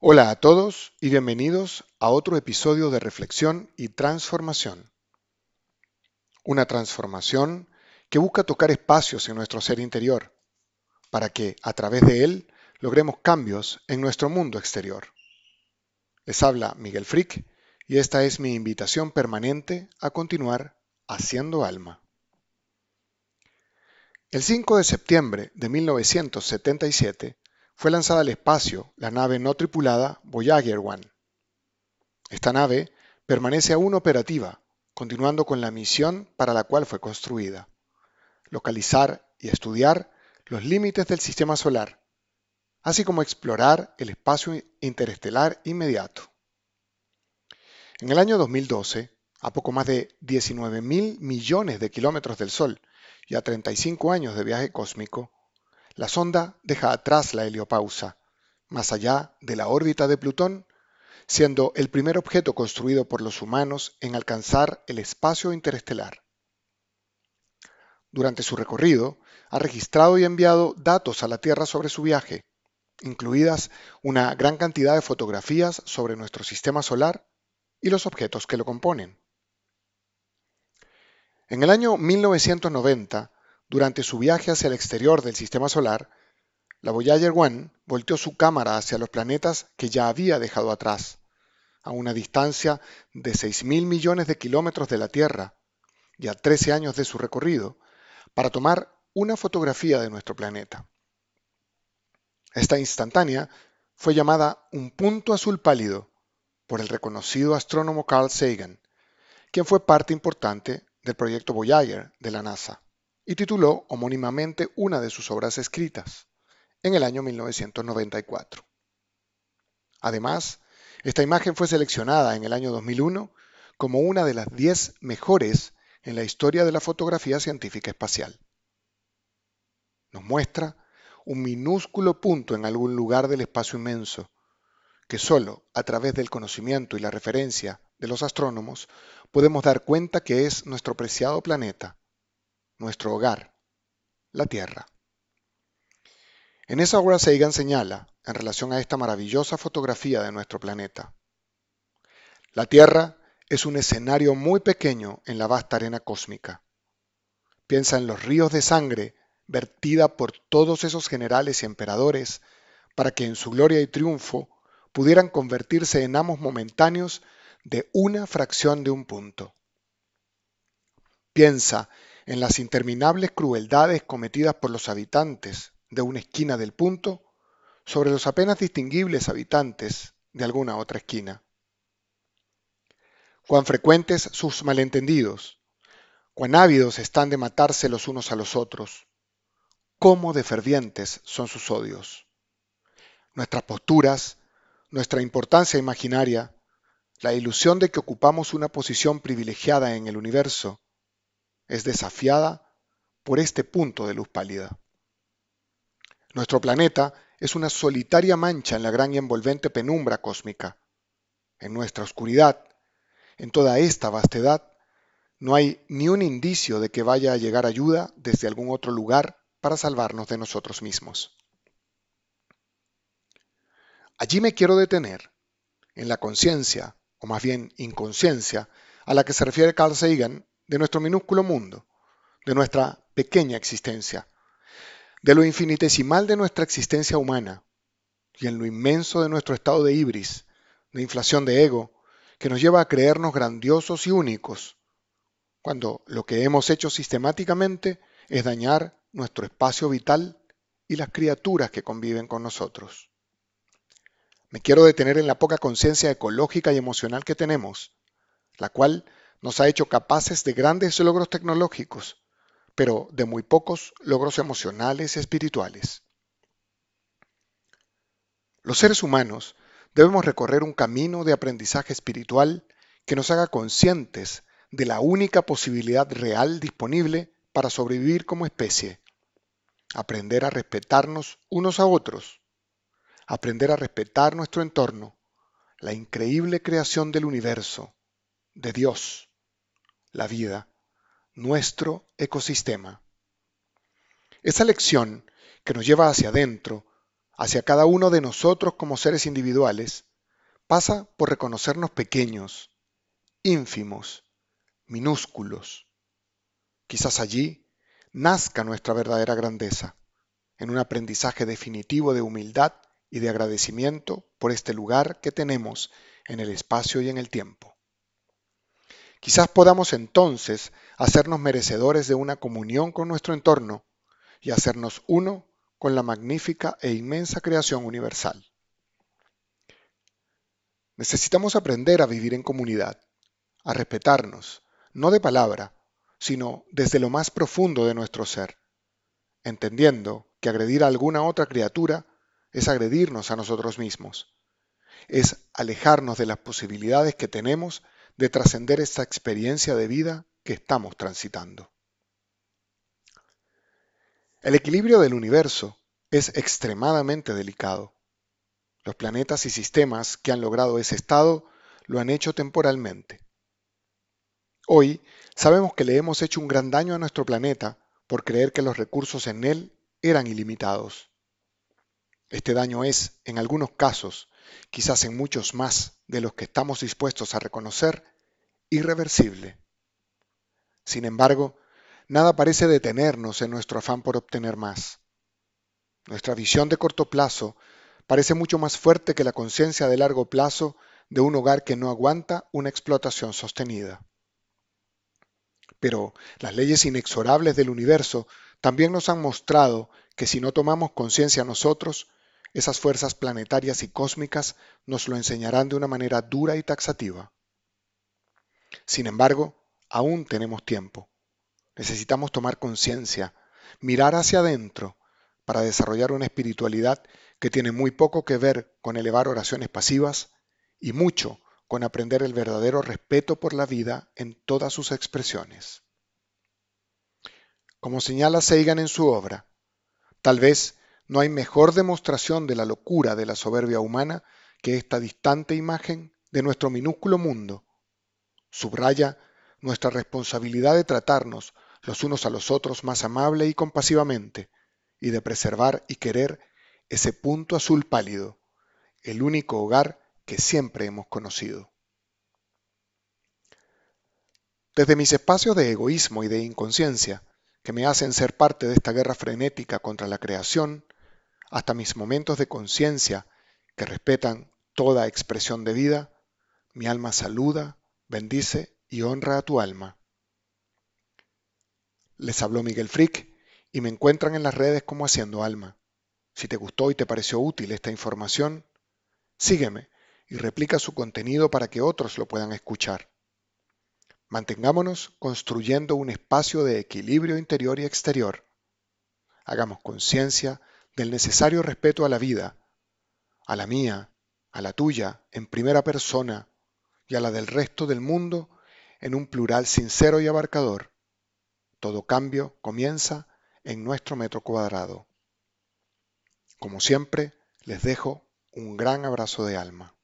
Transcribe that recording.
Hola a todos y bienvenidos a otro episodio de Reflexión y Transformación. Una transformación que busca tocar espacios en nuestro ser interior para que a través de él logremos cambios en nuestro mundo exterior. Les habla Miguel Frick y esta es mi invitación permanente a continuar haciendo alma. El 5 de septiembre de 1977 fue lanzada al espacio la nave no tripulada Voyager 1. Esta nave permanece aún operativa, continuando con la misión para la cual fue construida, localizar y estudiar los límites del sistema solar, así como explorar el espacio interestelar inmediato. En el año 2012, a poco más de 19 mil millones de kilómetros del Sol y a 35 años de viaje cósmico, la sonda deja atrás la heliopausa, más allá de la órbita de Plutón, siendo el primer objeto construido por los humanos en alcanzar el espacio interestelar. Durante su recorrido, ha registrado y enviado datos a la Tierra sobre su viaje, incluidas una gran cantidad de fotografías sobre nuestro sistema solar y los objetos que lo componen. En el año 1990, durante su viaje hacia el exterior del sistema solar, la Voyager 1 volteó su cámara hacia los planetas que ya había dejado atrás, a una distancia de 6.000 millones de kilómetros de la Tierra y a 13 años de su recorrido, para tomar una fotografía de nuestro planeta. Esta instantánea fue llamada un punto azul pálido por el reconocido astrónomo Carl Sagan, quien fue parte importante del proyecto Voyager de la NASA y tituló homónimamente una de sus obras escritas en el año 1994. Además, esta imagen fue seleccionada en el año 2001 como una de las 10 mejores en la historia de la fotografía científica espacial. Nos muestra un minúsculo punto en algún lugar del espacio inmenso, que solo a través del conocimiento y la referencia de los astrónomos podemos dar cuenta que es nuestro preciado planeta, nuestro hogar, la Tierra. En esa obra Sagan señala, en relación a esta maravillosa fotografía de nuestro planeta, la Tierra es un escenario muy pequeño en la vasta arena cósmica. Piensa en los ríos de sangre vertida por todos esos generales y emperadores para que en su gloria y triunfo pudieran convertirse en amos momentáneos de una fracción de un punto. Piensa en las interminables crueldades cometidas por los habitantes de una esquina del punto sobre los apenas distinguibles habitantes de alguna otra esquina. Cuán frecuentes sus malentendidos, cuán ávidos están de matarse los unos a los otros, cómo de fervientes son sus odios. Nuestras posturas, nuestra importancia imaginaria, la ilusión de que ocupamos una posición privilegiada en el universo, es desafiada por este punto de luz pálida. Nuestro planeta es una solitaria mancha en la gran y envolvente penumbra cósmica. En nuestra oscuridad, en toda esta vastedad, no hay ni un indicio de que vaya a llegar ayuda desde algún otro lugar para salvarnos de nosotros mismos. Allí me quiero detener, en la conciencia, o más bien inconsciencia, a la que se refiere Carl Sagan de nuestro minúsculo mundo, de nuestra pequeña existencia, de lo infinitesimal de nuestra existencia humana y en lo inmenso de nuestro estado de ibris, de inflación de ego, que nos lleva a creernos grandiosos y únicos, cuando lo que hemos hecho sistemáticamente es dañar nuestro espacio vital y las criaturas que conviven con nosotros. Me quiero detener en la poca conciencia ecológica y emocional que tenemos, la cual nos ha hecho capaces de grandes logros tecnológicos, pero de muy pocos logros emocionales y espirituales. Los seres humanos debemos recorrer un camino de aprendizaje espiritual que nos haga conscientes de la única posibilidad real disponible para sobrevivir como especie. Aprender a respetarnos unos a otros. Aprender a respetar nuestro entorno, la increíble creación del universo, de Dios la vida, nuestro ecosistema. Esa lección que nos lleva hacia adentro, hacia cada uno de nosotros como seres individuales pasa por reconocernos pequeños, ínfimos, minúsculos. Quizás allí nazca nuestra verdadera grandeza, en un aprendizaje definitivo de humildad y de agradecimiento por este lugar que tenemos en el espacio y en el tiempo. Quizás podamos entonces hacernos merecedores de una comunión con nuestro entorno y hacernos uno con la magnífica e inmensa creación universal. Necesitamos aprender a vivir en comunidad, a respetarnos, no de palabra, sino desde lo más profundo de nuestro ser, entendiendo que agredir a alguna otra criatura es agredirnos a nosotros mismos, es alejarnos de las posibilidades que tenemos de trascender esta experiencia de vida que estamos transitando. El equilibrio del universo es extremadamente delicado. Los planetas y sistemas que han logrado ese estado lo han hecho temporalmente. Hoy sabemos que le hemos hecho un gran daño a nuestro planeta por creer que los recursos en él eran ilimitados. Este daño es, en algunos casos, quizás en muchos más de los que estamos dispuestos a reconocer, irreversible. Sin embargo, nada parece detenernos en nuestro afán por obtener más. Nuestra visión de corto plazo parece mucho más fuerte que la conciencia de largo plazo de un hogar que no aguanta una explotación sostenida. Pero las leyes inexorables del universo también nos han mostrado que si no tomamos conciencia nosotros, esas fuerzas planetarias y cósmicas nos lo enseñarán de una manera dura y taxativa. Sin embargo, aún tenemos tiempo. Necesitamos tomar conciencia, mirar hacia adentro para desarrollar una espiritualidad que tiene muy poco que ver con elevar oraciones pasivas y mucho con aprender el verdadero respeto por la vida en todas sus expresiones. Como señala Seigan en su obra, tal vez no hay mejor demostración de la locura de la soberbia humana que esta distante imagen de nuestro minúsculo mundo. Subraya nuestra responsabilidad de tratarnos los unos a los otros más amable y compasivamente, y de preservar y querer ese punto azul pálido, el único hogar que siempre hemos conocido. Desde mis espacios de egoísmo y de inconsciencia, que me hacen ser parte de esta guerra frenética contra la creación, hasta mis momentos de conciencia que respetan toda expresión de vida, mi alma saluda, bendice y honra a tu alma. Les habló Miguel Frick y me encuentran en las redes como Haciendo Alma. Si te gustó y te pareció útil esta información, sígueme y replica su contenido para que otros lo puedan escuchar. Mantengámonos construyendo un espacio de equilibrio interior y exterior. Hagamos conciencia del necesario respeto a la vida, a la mía, a la tuya, en primera persona, y a la del resto del mundo, en un plural sincero y abarcador. Todo cambio comienza en nuestro metro cuadrado. Como siempre, les dejo un gran abrazo de alma.